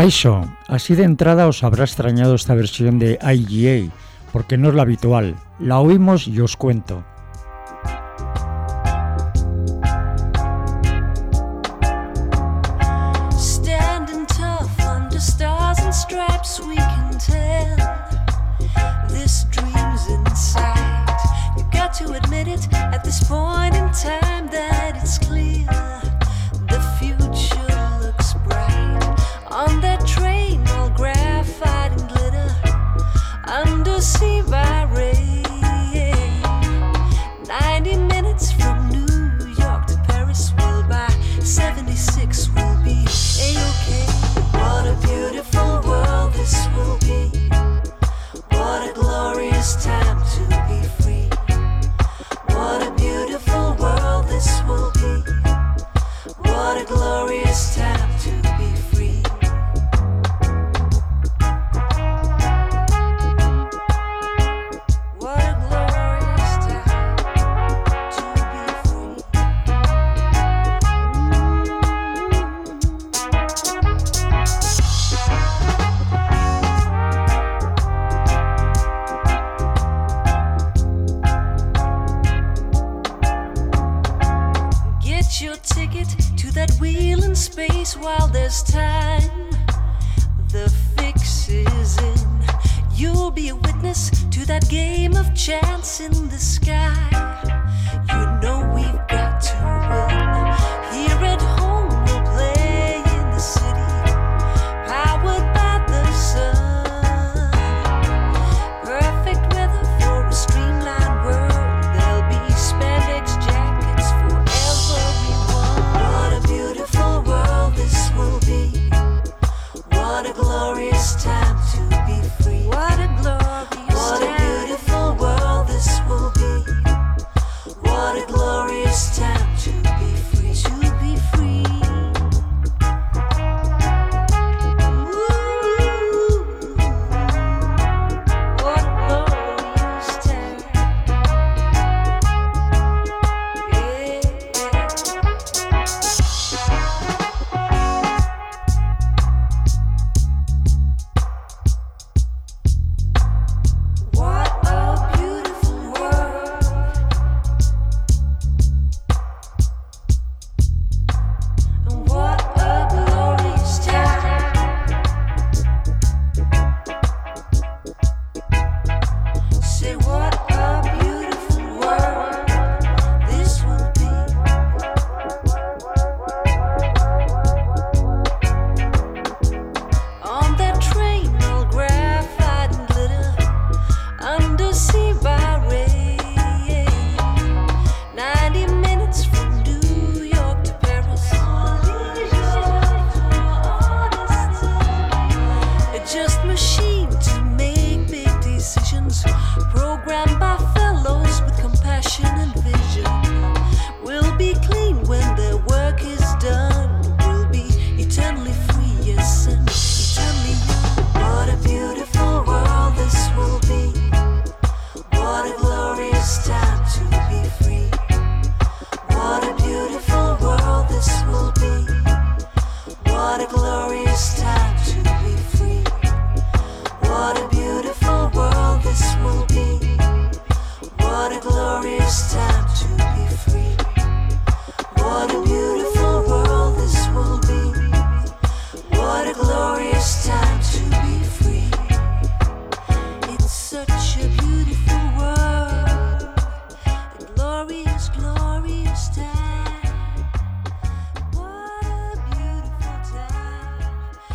Kaisho, así de entrada os habrá extrañado esta versión de IGA, porque no es la habitual. La oímos y os cuento.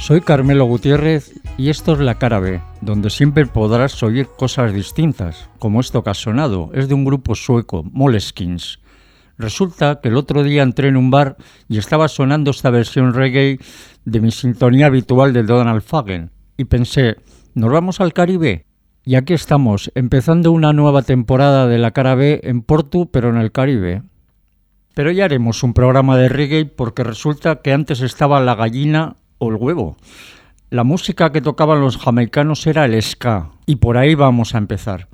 Soy Carmelo Gutiérrez y esto es La Cara B, donde siempre podrás oír cosas distintas, como esto que ha sonado, es de un grupo sueco, Moleskins. Resulta que el otro día entré en un bar y estaba sonando esta versión reggae de mi sintonía habitual de Donald Fagen, y pensé, ¿nos vamos al Caribe? Y aquí estamos, empezando una nueva temporada de La Cara B en Porto, pero en el Caribe. Pero ya haremos un programa de reggae porque resulta que antes estaba la gallina o el huevo. La música que tocaban los jamaicanos era el ska, y por ahí vamos a empezar.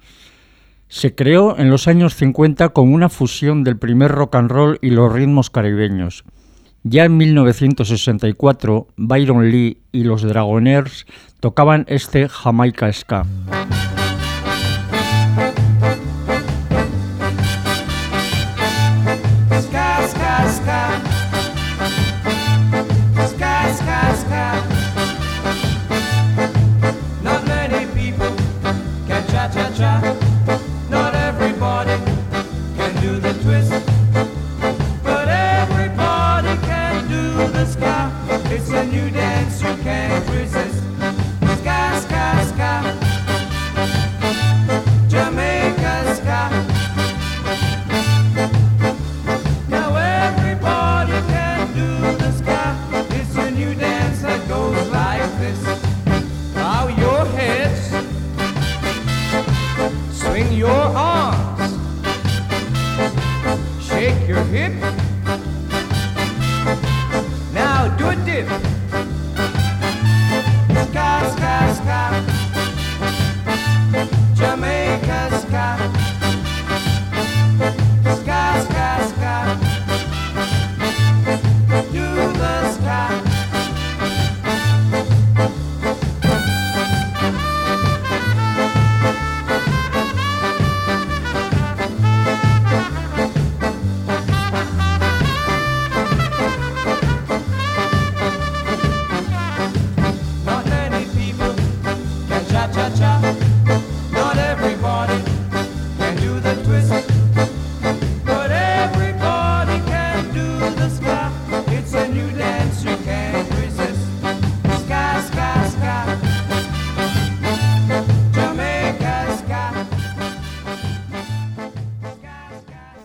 Se creó en los años 50 como una fusión del primer rock and roll y los ritmos caribeños. Ya en 1964, Byron Lee y los Dragonaires tocaban este Jamaica Ska.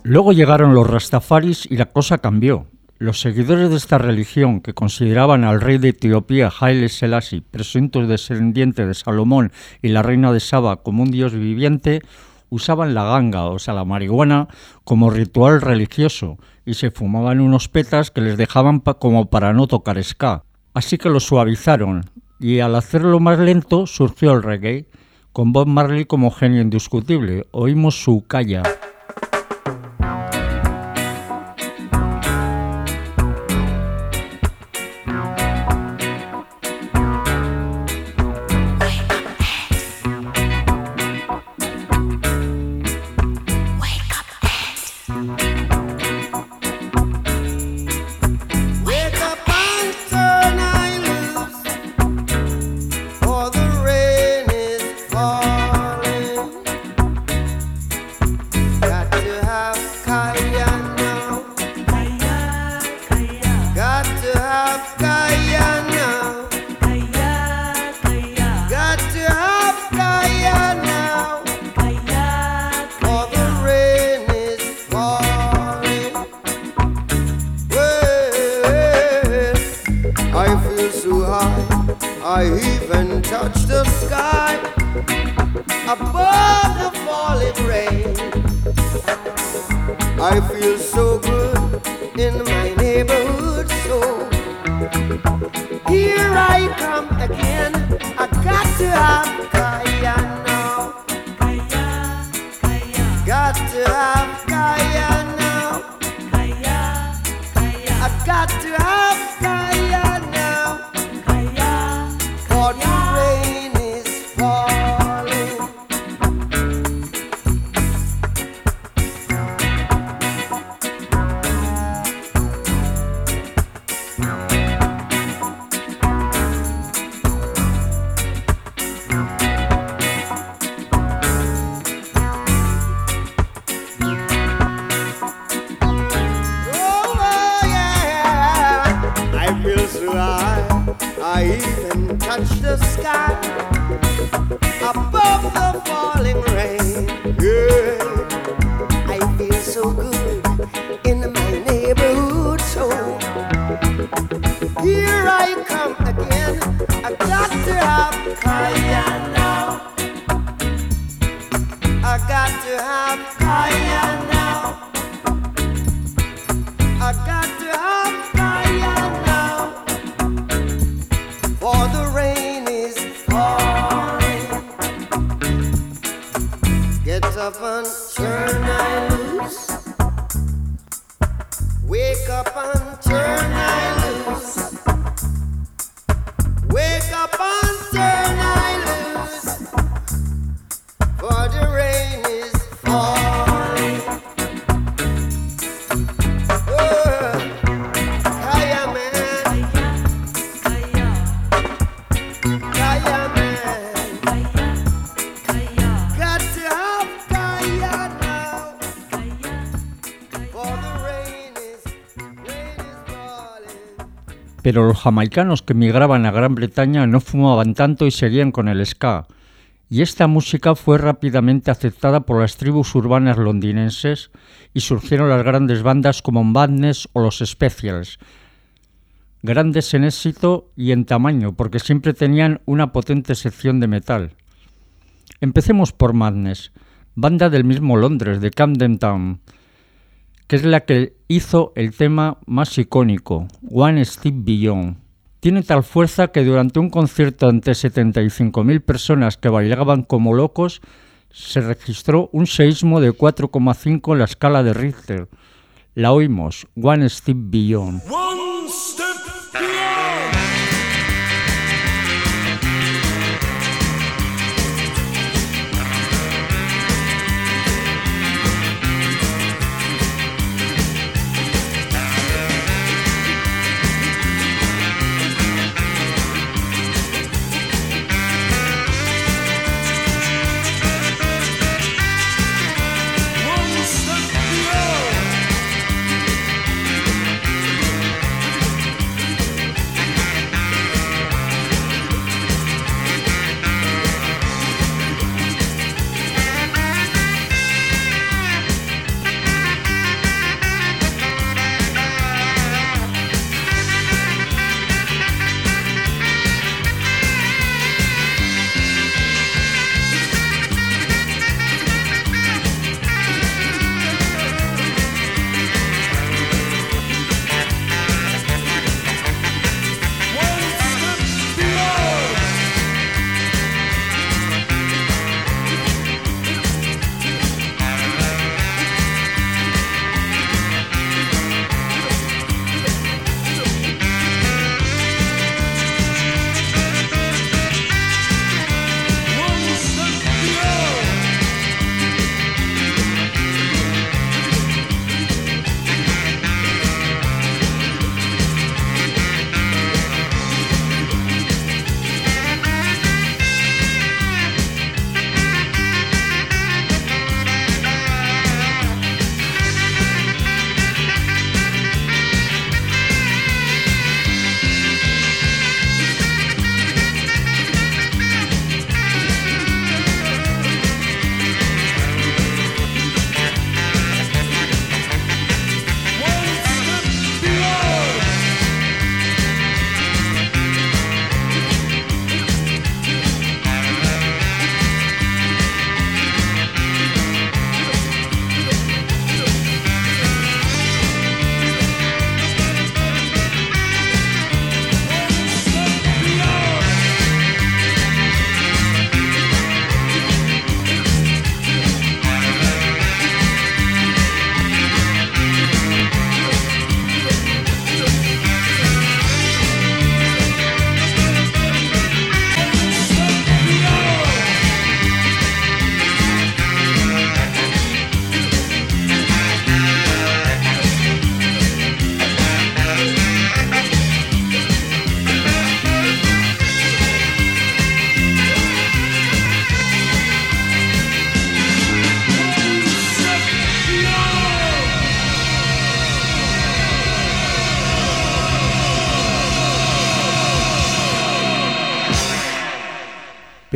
Luego llegaron los rastafaris y la cosa cambió. Los seguidores de esta religión, que consideraban al rey de Etiopía, Haile Selassie, presunto descendiente de Salomón y la reina de Saba como un dios viviente, usaban la ganga, o sea, la marihuana, como ritual religioso y se fumaban unos petas que les dejaban como para no tocar ska. Así que lo suavizaron y al hacerlo más lento surgió el reggae, con Bob Marley como genio indiscutible. Oímos su calla. got to have pero los jamaicanos que migraban a Gran Bretaña no fumaban tanto y seguían con el ska, y esta música fue rápidamente aceptada por las tribus urbanas londinenses y surgieron las grandes bandas como Madness o los Specials, grandes en éxito y en tamaño, porque siempre tenían una potente sección de metal. Empecemos por Madness, banda del mismo Londres, de Camden Town, que es la que hizo el tema más icónico, One Step Beyond. Tiene tal fuerza que durante un concierto ante 75.000 personas que bailaban como locos, se registró un seísmo de 4,5 en la escala de Richter. La oímos, One Step Beyond.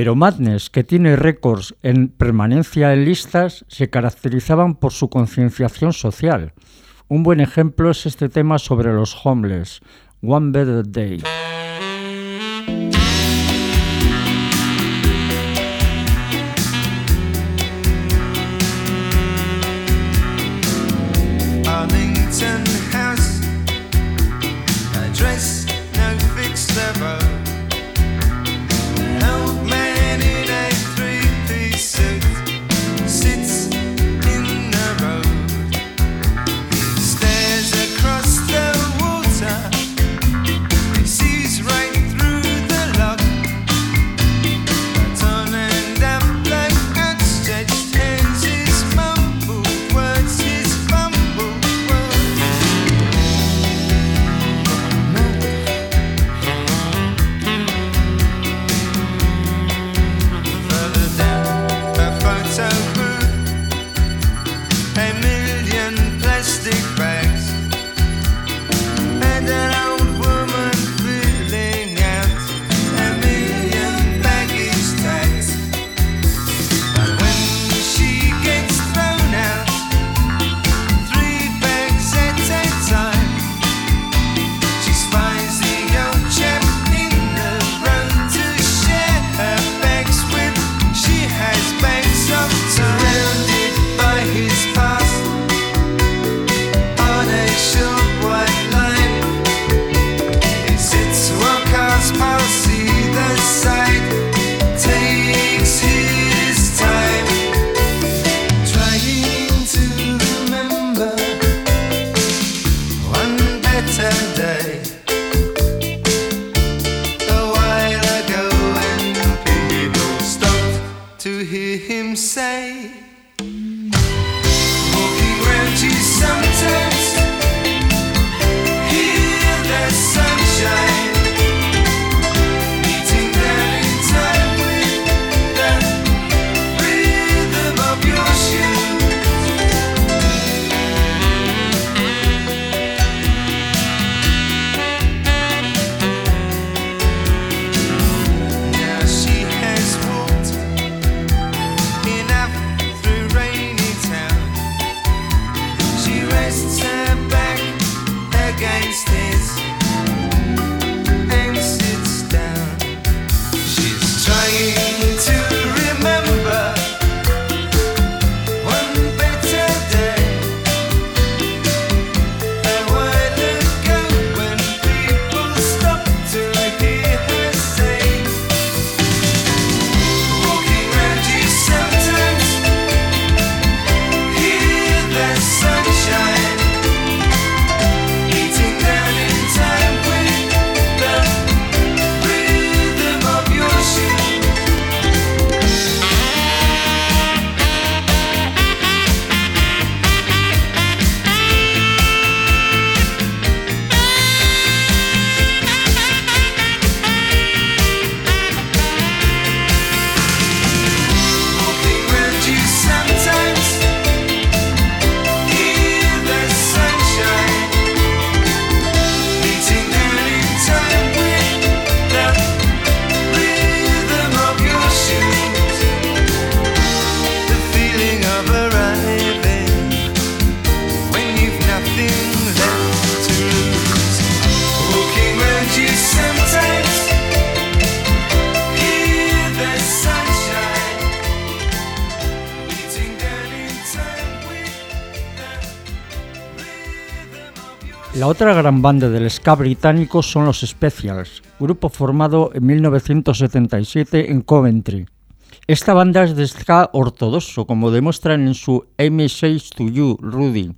Pero Madness, que tiene récords en permanencia en listas, se caracterizaban por su concienciación social. Un buen ejemplo es este tema sobre los homeless, One Better Day. otra gran banda del ska británico son los Specials, grupo formado en 1977 en Coventry. Esta banda es de ska ortodoxo, como demuestran en su M6 to You, Rudy.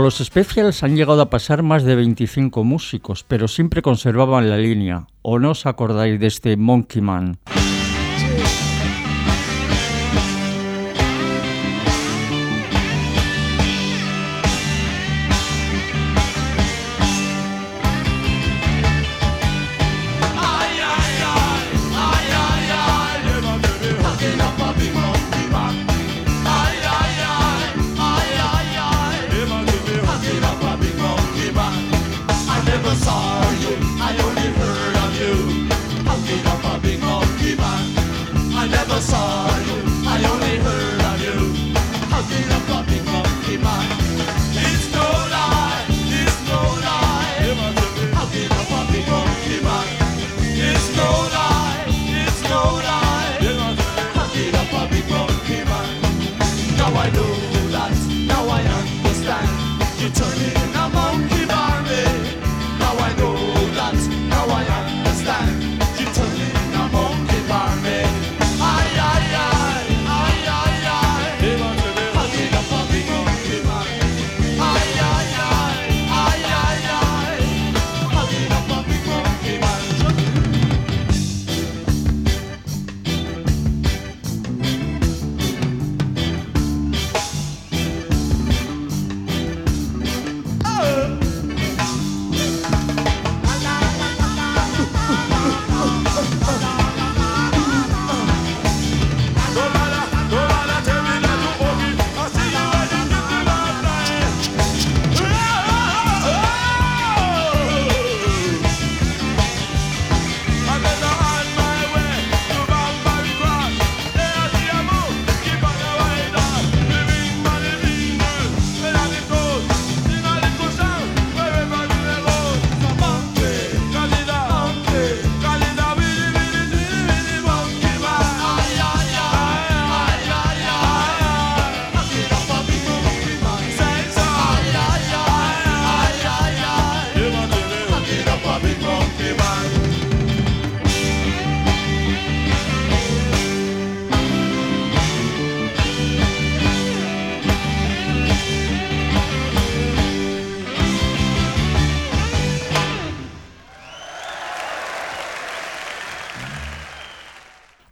Por los specials han llegado a pasar más de 25 músicos, pero siempre conservaban la línea. ¿O no os acordáis de este Monkey Man?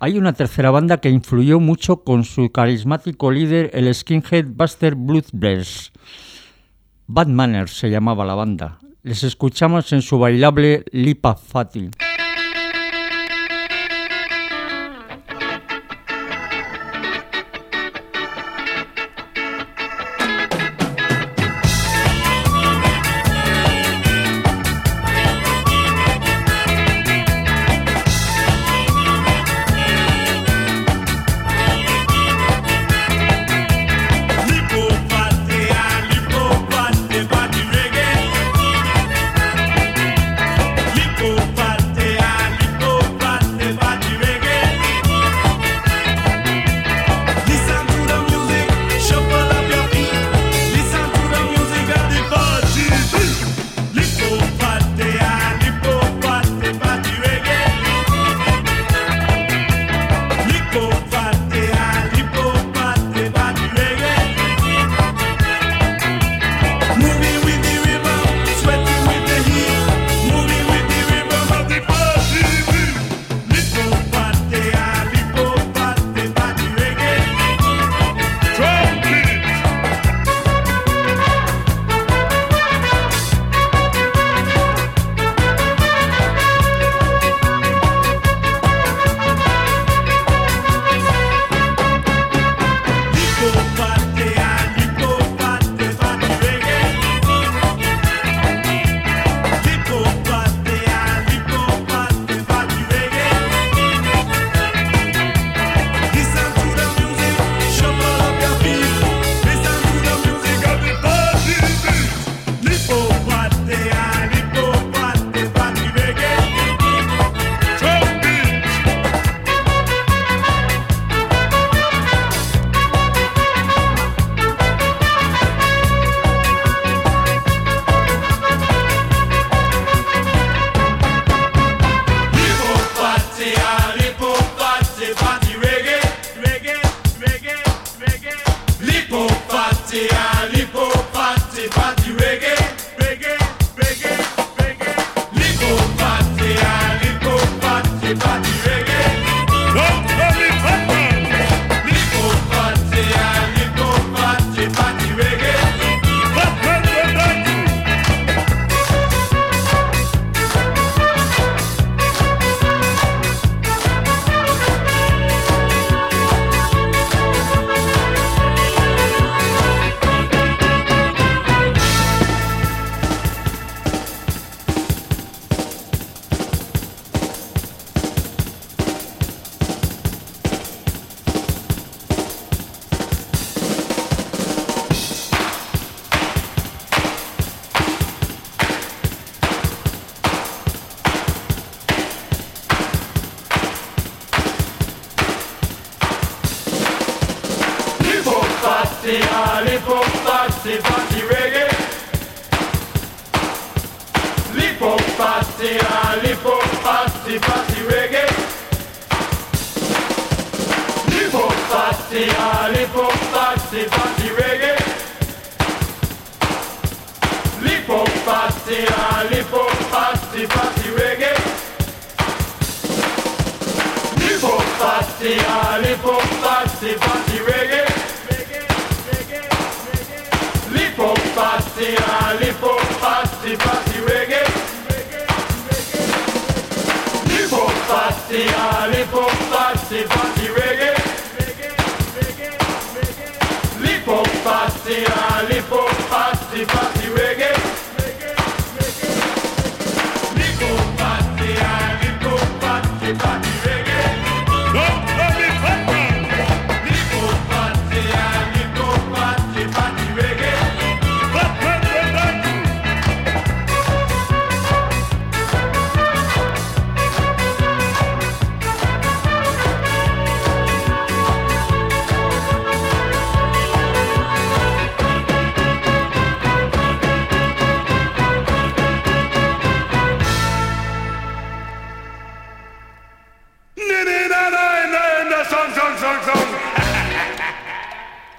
Hay una tercera banda que influyó mucho con su carismático líder, el skinhead Buster Bluegrass. Bad Manners se llamaba la banda. Les escuchamos en su bailable Lipa Fati. party, lip party, party reggae. Lip party, ah, lip up, party, party reggae. Lip up, party, ah, lip up, party, party reggae. Lip up, party, ah, lip up, party, party reggae. Lip up, party, lip up, party, party reggae. faut partir, allez, faut partir, reggae. Il faut partir, reggae. Il faut partir, reggae.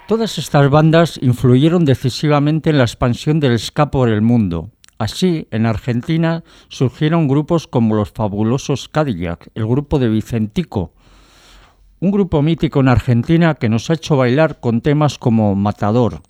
Todas estas bandas influyeron decisivamente en la expansión del ska por el mundo. Así, en Argentina surgieron grupos como los fabulosos Cadillac, el grupo de Vicentico, un grupo mítico en Argentina que nos ha hecho bailar con temas como Matador.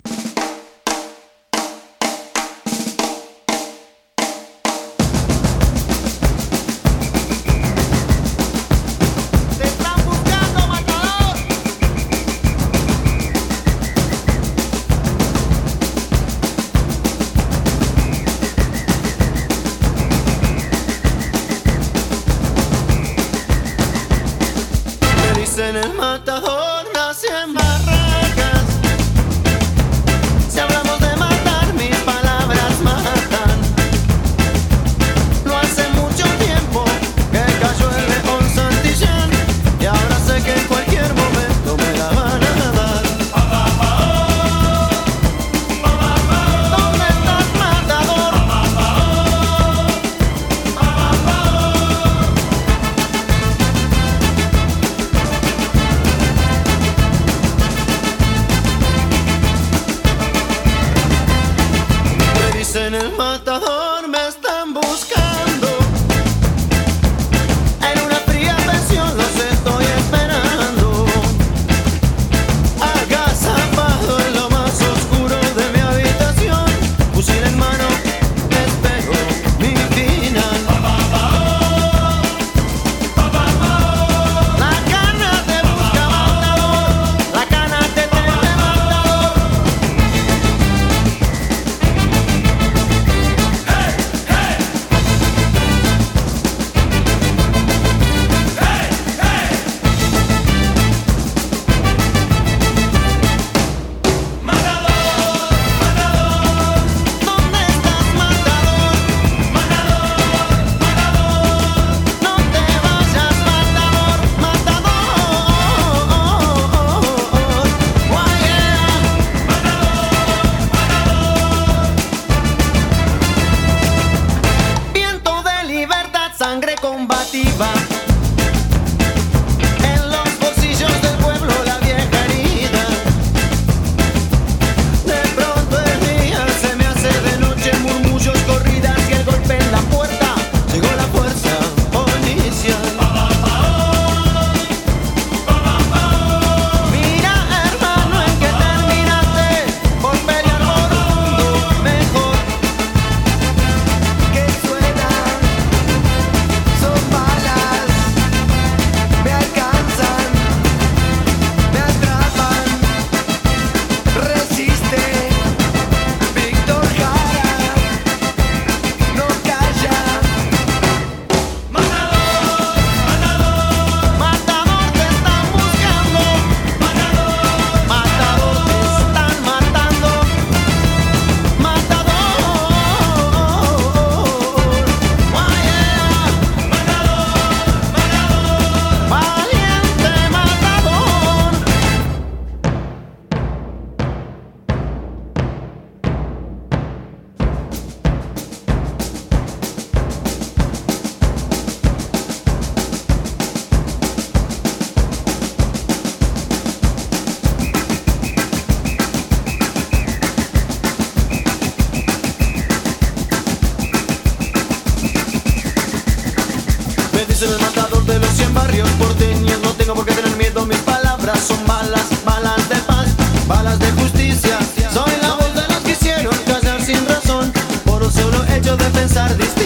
Hecho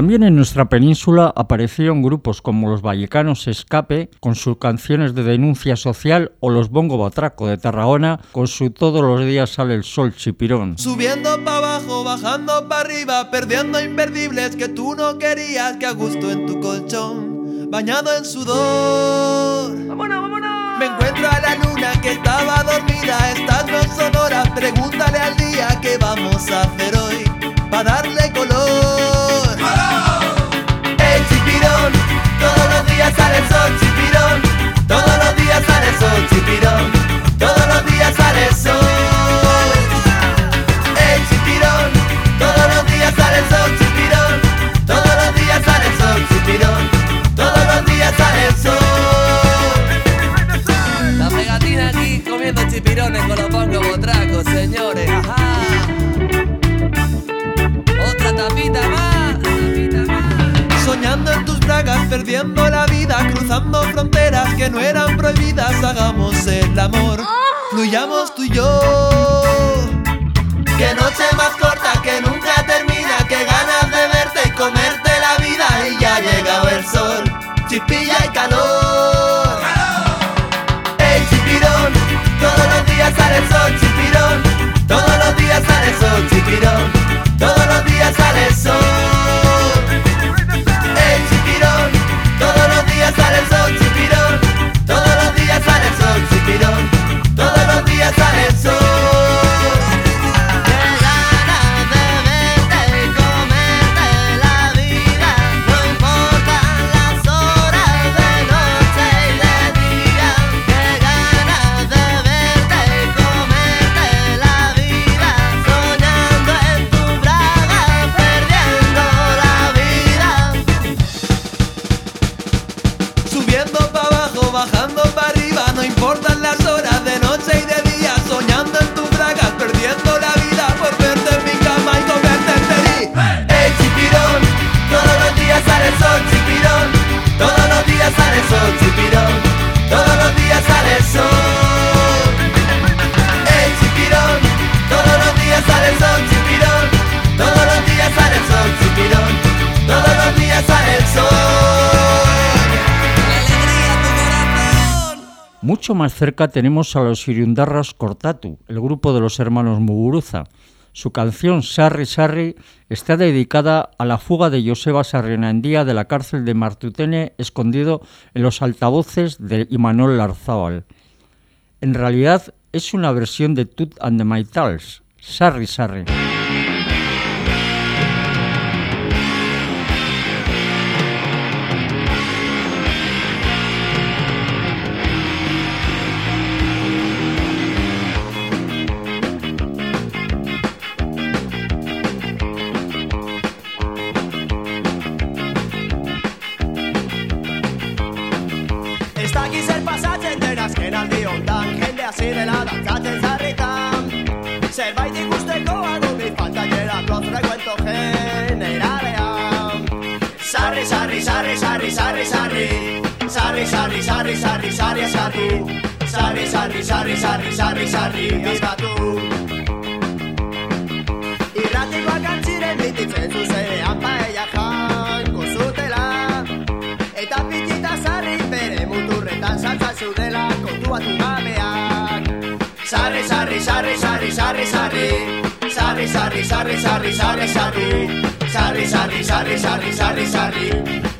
también en nuestra península aparecieron grupos como los Vallecanos Escape con sus canciones de denuncia social o los Bongo Batraco de Tarragona con su Todos los días sale el sol chipirón. Subiendo para abajo, bajando para arriba, perdiendo imperdibles que tú no querías, que a gusto en tu colchón, bañado en sudor. ¡Vámonos, vámonos! Me encuentro a la luna que estaba dormida, estás no sonora, pregúntale al día qué vamos a hacer hoy, para darle color. Días sale el sol, chipirón, todos los días sale el sol, chipirón, Perdiendo la vida, cruzando fronteras que no eran prohibidas, hagamos el amor, fluyamos tú y yo. Que noche más corta, que nunca termina, que ganas de verte y comerte la vida y ya ha llegado el sol, chipilla y calor. El chipirón, todos los días sale el sol, chipirón, todos los días sale sol, chipirón, todos los días sale el sol. Días sale el sol, chipirón, todos los días sale el sol, chipirón, todos los días sale el sol. Mucho más cerca tenemos a los Irundarras Cortatu, el grupo de los hermanos Muguruza. Su canción Sarri Sarri está dedicada a la fuga de Joseba Sarrienandía de la cárcel de Martutene escondido en los altavoces de Imanol Larzábal. En realidad es una versión de Tut and the Maitals, Sarri Sarri. Sarri, sarri, sarri, eskatu Irratikoak antziren bititzen zuzenean paella janko zutela. Eta pitita zarri bere muturretan saltzan zeudela kontuatu gabeak. Sarri, sarri, sarri, sarri, sarri, sarri. Sarri, sarri, sarri, sarri, sarri, sarri. Sarri, sarri, sarri, sarri, sarri, sarri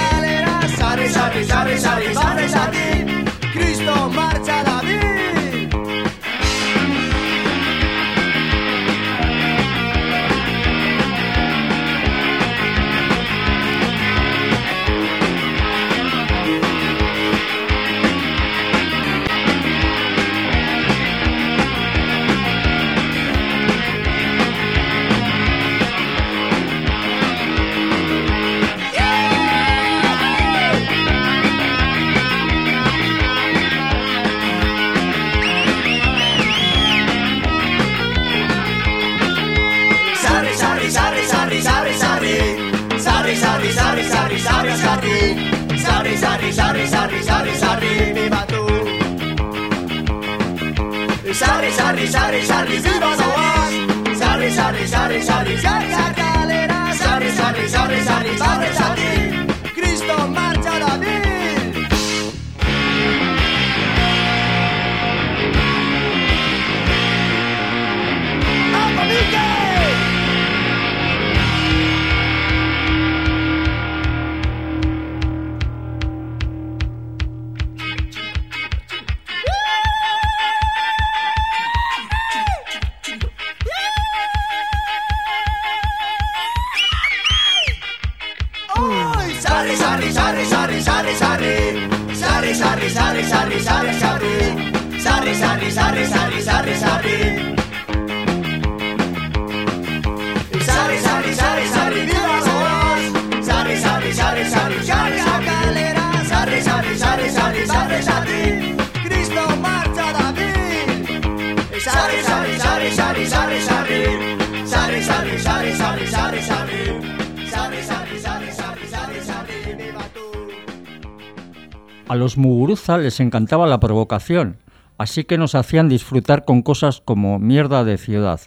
Sarri, sarri, sarri, sarri, sarri Cristo marcha Sarri, sarri, sarri, sarri, sarri, sarri Viva tu Sarri, sarri, sarri, sarri, viva Boaz Sarri, sarri, sarri, sarri, sarri, calera Sarri, sarri, sarri, sarri, sarri, sarri Cristo A los Muguruza les encantaba la provocación, así que nos hacían disfrutar con cosas como mierda de ciudad.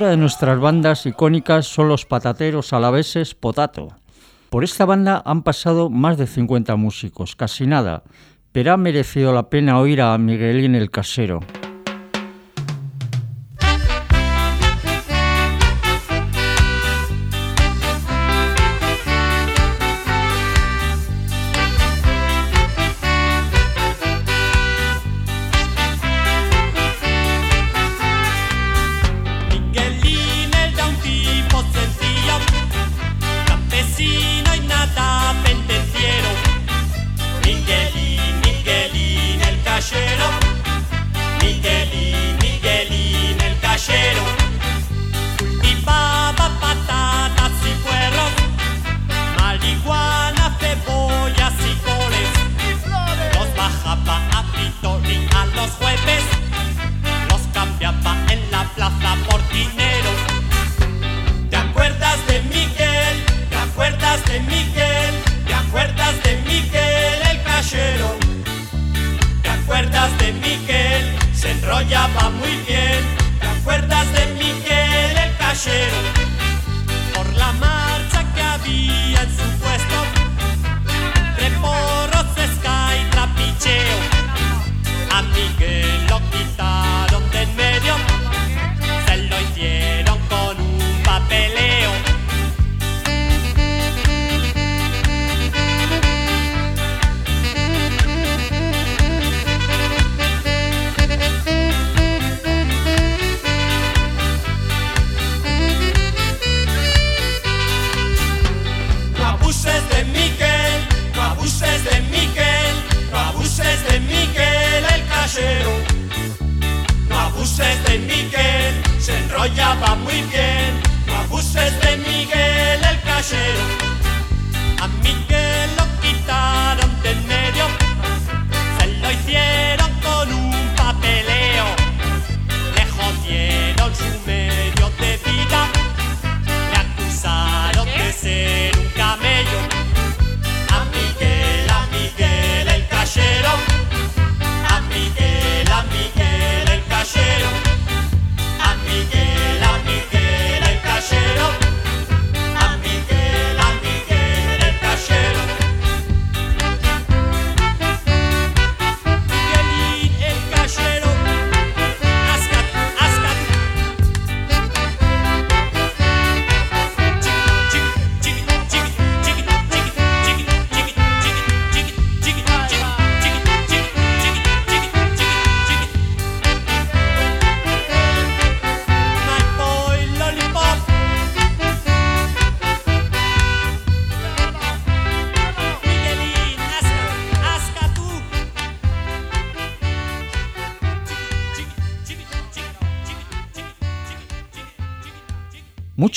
Otra de nuestras bandas icónicas son los patateros alaveses Potato. Por esta banda han pasado más de 50 músicos, casi nada, pero ha merecido la pena oír a Miguelín el Casero.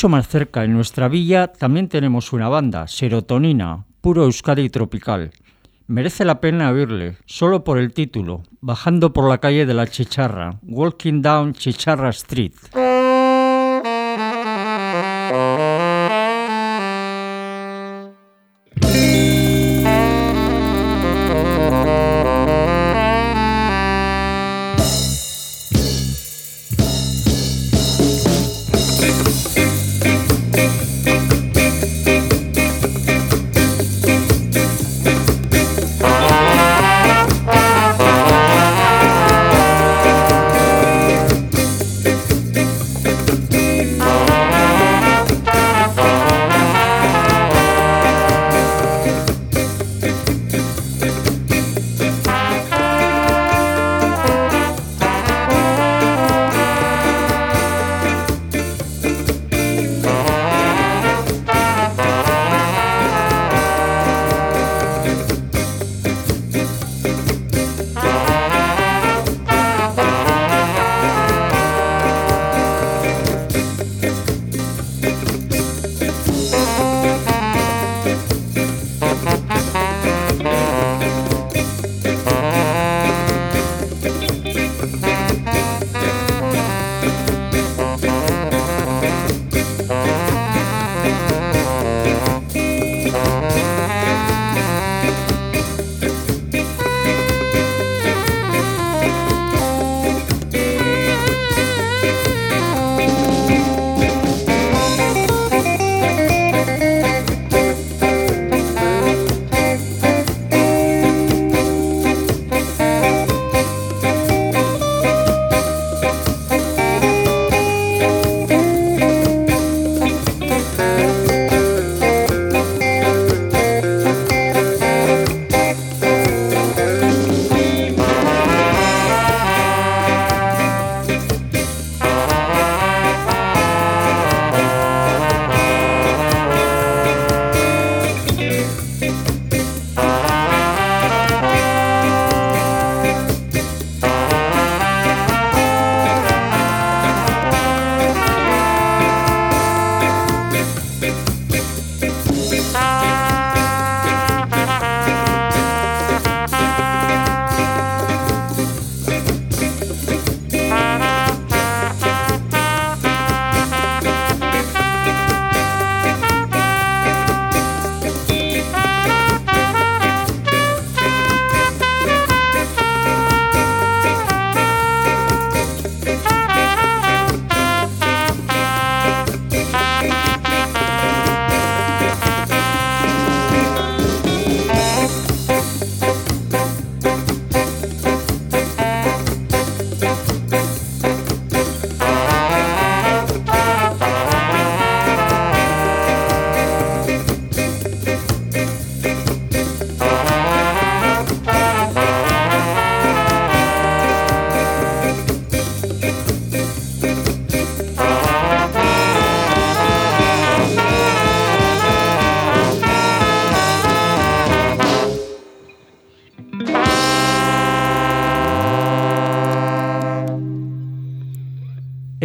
mucho más cerca, en nuestra villa, también tenemos una banda, Serotonina, puro Euskadi tropical. Merece la pena oírle, solo por el título, bajando por la calle de la Chicharra, Walking Down Chicharra Street.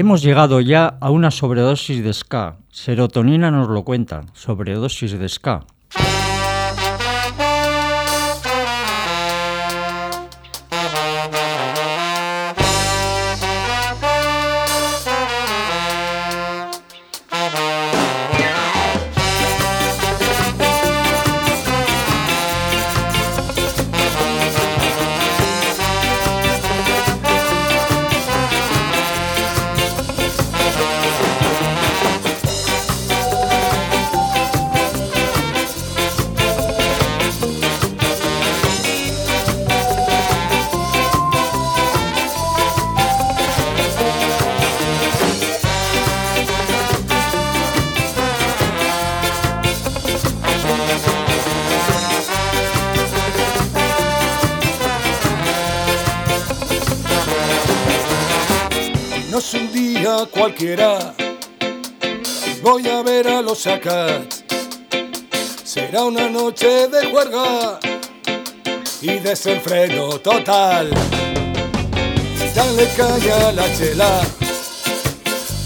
Hemos llegado ya a una sobredosis de ska. Serotonina nos lo cuenta. Sobredosis de ska. Cualquiera. Voy a ver a los Acats. Será una noche de juerga y desenfreno total. Dale caña a la chela.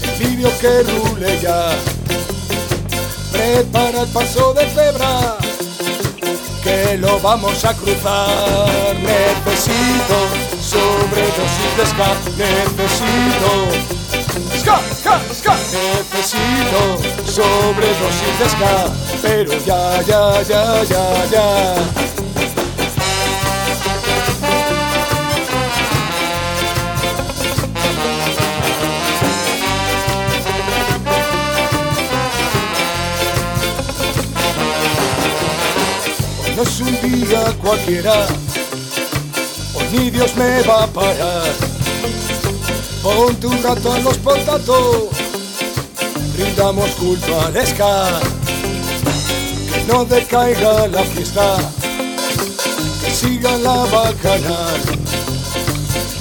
El vídeo que rule ya. Prepara el paso de cebra. Que lo vamos a cruzar. Necesito sobredosis de ska. Necesito. Ska, ska, ska. Necesito sobredosis de ska. Pero ya, ya, ya, ya, ya. Hoy no es un día cualquiera, hoy ni Dios me va a parar. Ponte un rato a los potatos, brindamos culpa ska. Que no decaiga la fiesta, que siga la bacanal.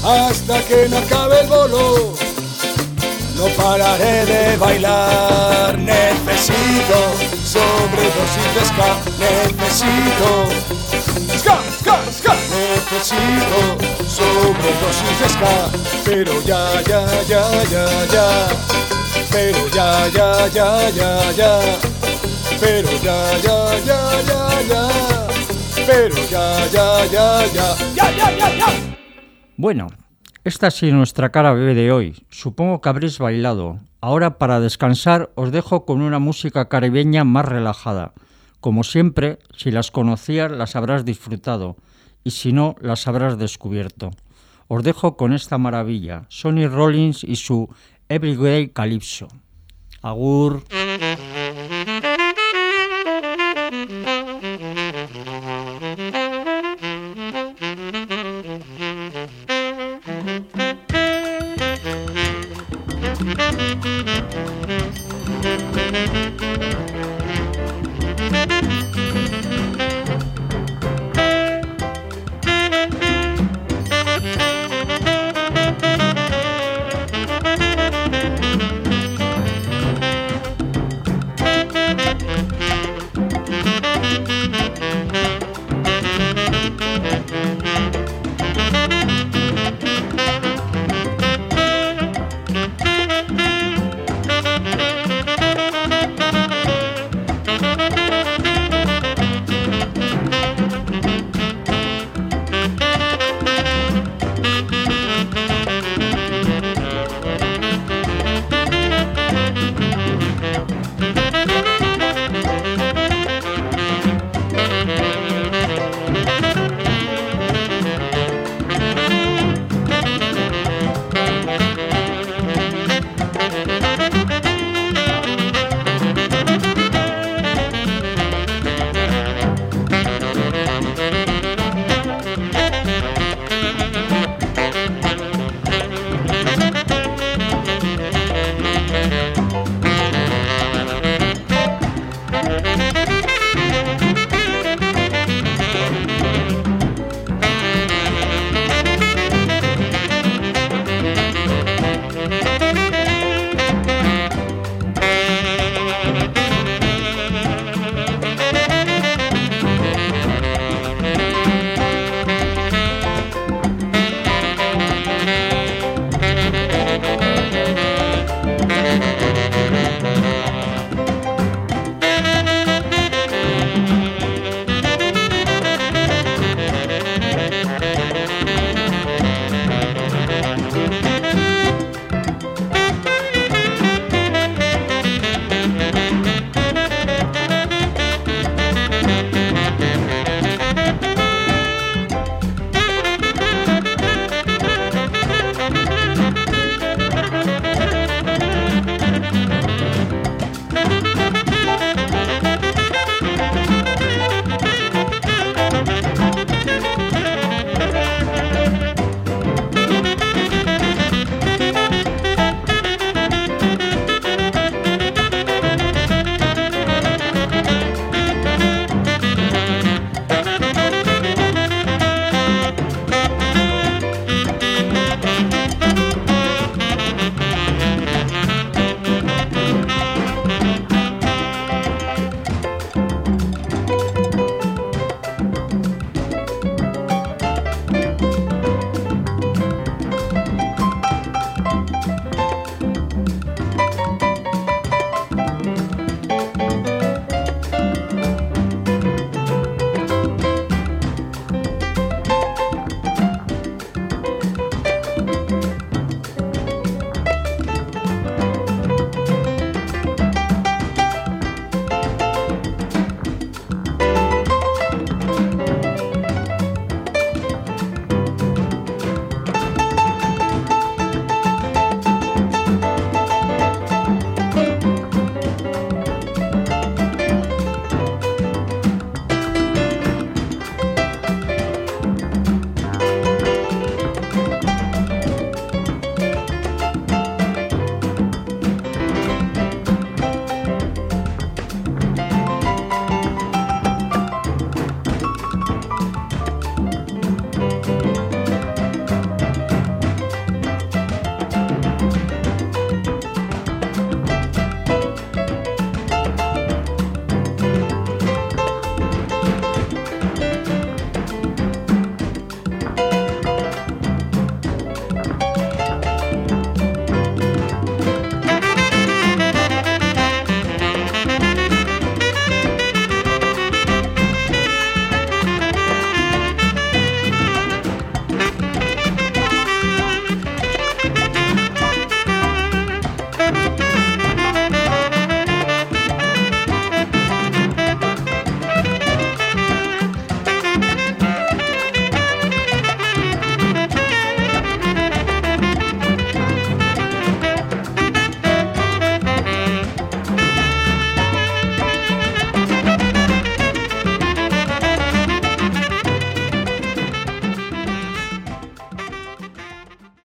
Hasta que no acabe el bolo, no pararé de bailar. Necesito sobredosis de ska. Necesito ska, ska, ska. Necesito. Pero ya, ya, ya, ya, ya. Pero ya, ya, ya, ya, ya. Pero ya, ya, ya, ya, ya. Pero ya, ya, ya, ya. Ya, ya, ya, ya. Bueno, esta ha sido nuestra cara bebé de hoy. Supongo que habréis bailado. Ahora para descansar os dejo con una música caribeña más relajada. Como siempre, si las conocías las habrás disfrutado y si no, las habrás descubierto. Os dejo con esta maravilla, Sonny Rollins y su Everyday Calypso. Agur.